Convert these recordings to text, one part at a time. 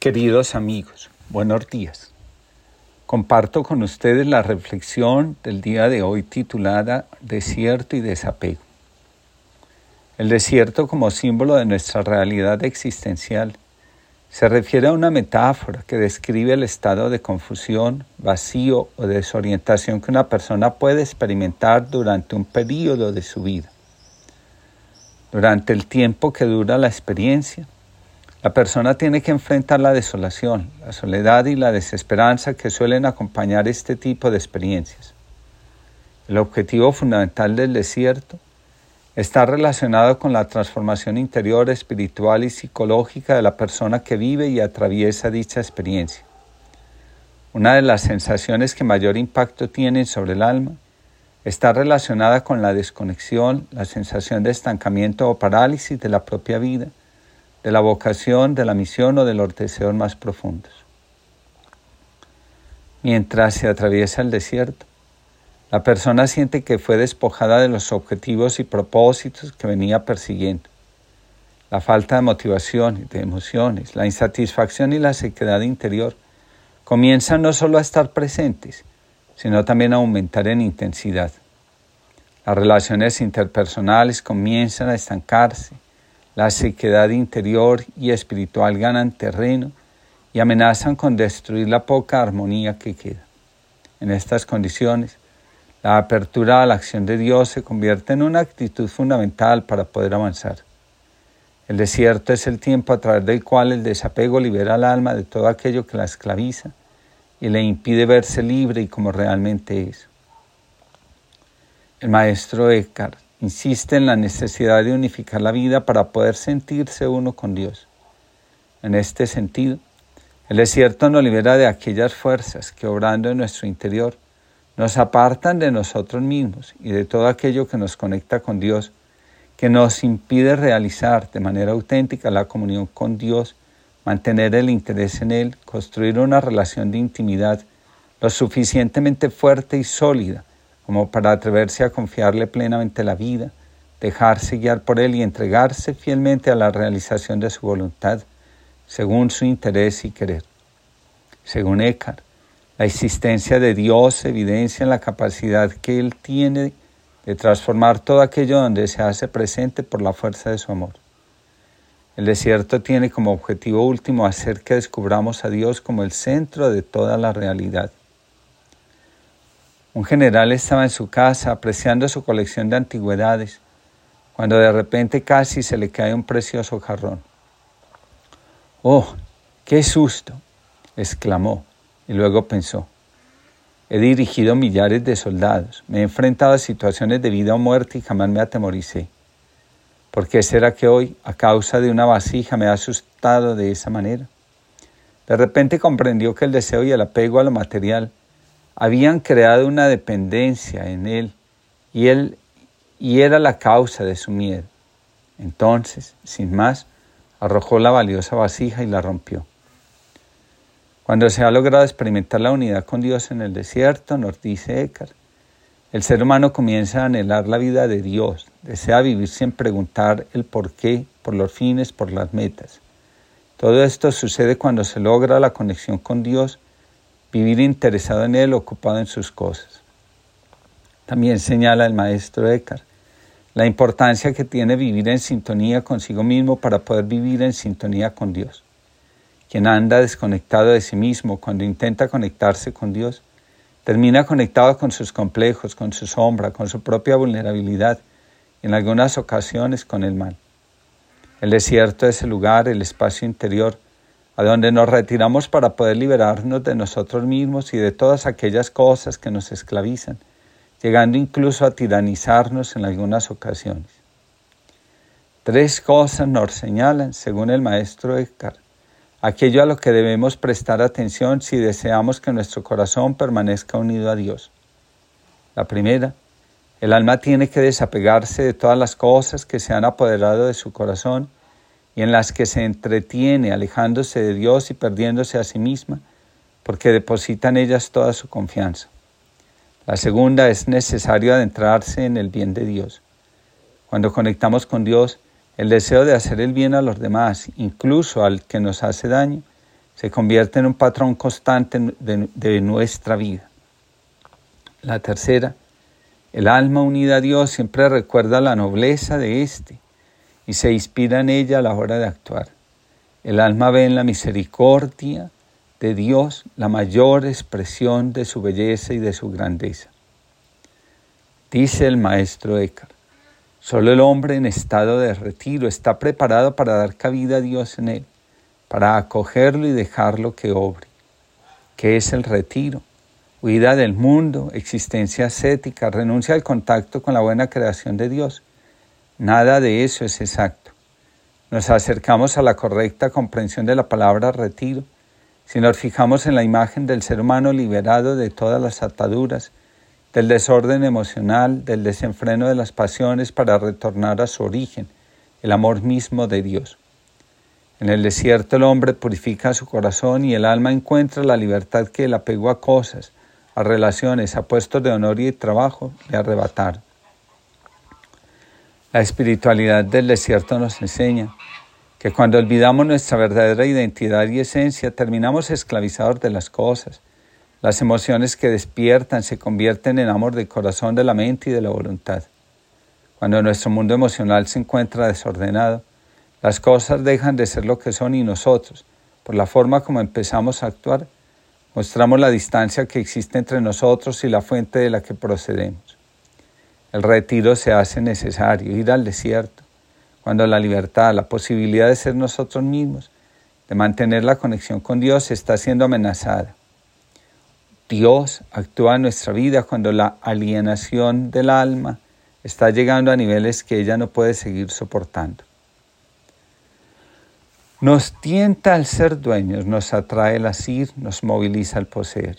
Queridos amigos, buenos días. Comparto con ustedes la reflexión del día de hoy titulada Desierto y desapego. El desierto como símbolo de nuestra realidad existencial se refiere a una metáfora que describe el estado de confusión, vacío o desorientación que una persona puede experimentar durante un periodo de su vida. Durante el tiempo que dura la experiencia, la persona tiene que enfrentar la desolación, la soledad y la desesperanza que suelen acompañar este tipo de experiencias. El objetivo fundamental del desierto está relacionado con la transformación interior, espiritual y psicológica de la persona que vive y atraviesa dicha experiencia. Una de las sensaciones que mayor impacto tienen sobre el alma está relacionada con la desconexión, la sensación de estancamiento o parálisis de la propia vida de la vocación, de la misión o de los deseos más profundos. Mientras se atraviesa el desierto, la persona siente que fue despojada de los objetivos y propósitos que venía persiguiendo. La falta de motivación y de emociones, la insatisfacción y la sequedad interior comienzan no solo a estar presentes, sino también a aumentar en intensidad. Las relaciones interpersonales comienzan a estancarse, la sequedad interior y espiritual ganan terreno y amenazan con destruir la poca armonía que queda. En estas condiciones, la apertura a la acción de Dios se convierte en una actitud fundamental para poder avanzar. El desierto es el tiempo a través del cual el desapego libera al alma de todo aquello que la esclaviza y le impide verse libre y como realmente es. El maestro Eckhart insiste en la necesidad de unificar la vida para poder sentirse uno con Dios. En este sentido, el desierto nos libera de aquellas fuerzas que obrando en nuestro interior nos apartan de nosotros mismos y de todo aquello que nos conecta con Dios, que nos impide realizar de manera auténtica la comunión con Dios, mantener el interés en Él, construir una relación de intimidad lo suficientemente fuerte y sólida como para atreverse a confiarle plenamente la vida, dejarse guiar por Él y entregarse fielmente a la realización de su voluntad, según su interés y querer. Según Eckhart, la existencia de Dios evidencia la capacidad que Él tiene de transformar todo aquello donde se hace presente por la fuerza de su amor. El desierto tiene como objetivo último hacer que descubramos a Dios como el centro de toda la realidad un general estaba en su casa apreciando su colección de antigüedades, cuando de repente casi se le cae un precioso jarrón. ¡Oh, qué susto! exclamó, y luego pensó. He dirigido millares de soldados, me he enfrentado a situaciones de vida o muerte y jamás me atemoricé. ¿Por qué será que hoy, a causa de una vasija, me ha asustado de esa manera? De repente comprendió que el deseo y el apego a lo material habían creado una dependencia en él y él y era la causa de su miedo. Entonces, sin más, arrojó la valiosa vasija y la rompió. Cuando se ha logrado experimentar la unidad con Dios en el desierto, nos dice Eckhart, el ser humano comienza a anhelar la vida de Dios, desea vivir sin preguntar el por qué, por los fines, por las metas. Todo esto sucede cuando se logra la conexión con Dios vivir interesado en Él, ocupado en sus cosas. También señala el maestro Eckhart la importancia que tiene vivir en sintonía consigo mismo para poder vivir en sintonía con Dios. Quien anda desconectado de sí mismo cuando intenta conectarse con Dios, termina conectado con sus complejos, con su sombra, con su propia vulnerabilidad en algunas ocasiones con el mal. El desierto es el lugar, el espacio interior, a donde nos retiramos para poder liberarnos de nosotros mismos y de todas aquellas cosas que nos esclavizan, llegando incluso a tiranizarnos en algunas ocasiones. Tres cosas nos señalan, según el maestro Eckhart, aquello a lo que debemos prestar atención si deseamos que nuestro corazón permanezca unido a Dios. La primera, el alma tiene que desapegarse de todas las cosas que se han apoderado de su corazón y en las que se entretiene alejándose de Dios y perdiéndose a sí misma, porque deposita en ellas toda su confianza. La segunda es necesario adentrarse en el bien de Dios. Cuando conectamos con Dios, el deseo de hacer el bien a los demás, incluso al que nos hace daño, se convierte en un patrón constante de, de nuestra vida. La tercera, el alma unida a Dios siempre recuerda la nobleza de éste y se inspira en ella a la hora de actuar. El alma ve en la misericordia de Dios la mayor expresión de su belleza y de su grandeza. Dice el maestro Eckhart, solo el hombre en estado de retiro está preparado para dar cabida a Dios en él, para acogerlo y dejarlo que obre. ¿Qué es el retiro? Huida del mundo, existencia ascética, renuncia al contacto con la buena creación de Dios. Nada de eso es exacto. Nos acercamos a la correcta comprensión de la palabra retiro si nos fijamos en la imagen del ser humano liberado de todas las ataduras, del desorden emocional, del desenfreno de las pasiones para retornar a su origen, el amor mismo de Dios. En el desierto el hombre purifica su corazón y el alma encuentra la libertad que el apego a cosas, a relaciones, a puestos de honor y trabajo le arrebataron. La espiritualidad del desierto nos enseña que cuando olvidamos nuestra verdadera identidad y esencia, terminamos esclavizados de las cosas. Las emociones que despiertan se convierten en amor del corazón, de la mente y de la voluntad. Cuando nuestro mundo emocional se encuentra desordenado, las cosas dejan de ser lo que son y nosotros, por la forma como empezamos a actuar, mostramos la distancia que existe entre nosotros y la fuente de la que procedemos. El retiro se hace necesario, ir al desierto, cuando la libertad, la posibilidad de ser nosotros mismos, de mantener la conexión con Dios está siendo amenazada. Dios actúa en nuestra vida cuando la alienación del alma está llegando a niveles que ella no puede seguir soportando. Nos tienta al ser dueños, nos atrae el asir, nos moviliza al poseer.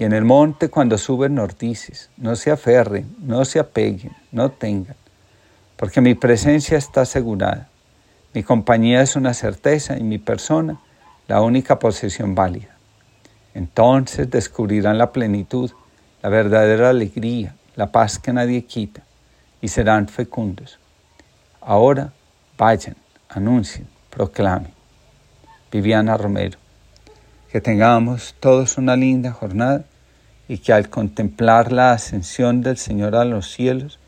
Y en el monte cuando suben nos dices, no se aferren, no se apeguen, no tengan porque mi presencia está asegurada. Mi compañía es una certeza y mi persona la única posesión válida. Entonces descubrirán la plenitud, la verdadera alegría, la paz que nadie quita y serán fecundos. Ahora vayan, anuncien, proclamen. Viviana Romero. Que tengamos todos una linda jornada y que al contemplar la ascensión del Señor a los cielos,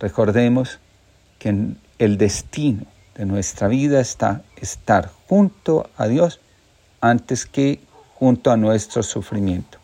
recordemos que el destino de nuestra vida está estar junto a Dios antes que junto a nuestro sufrimiento.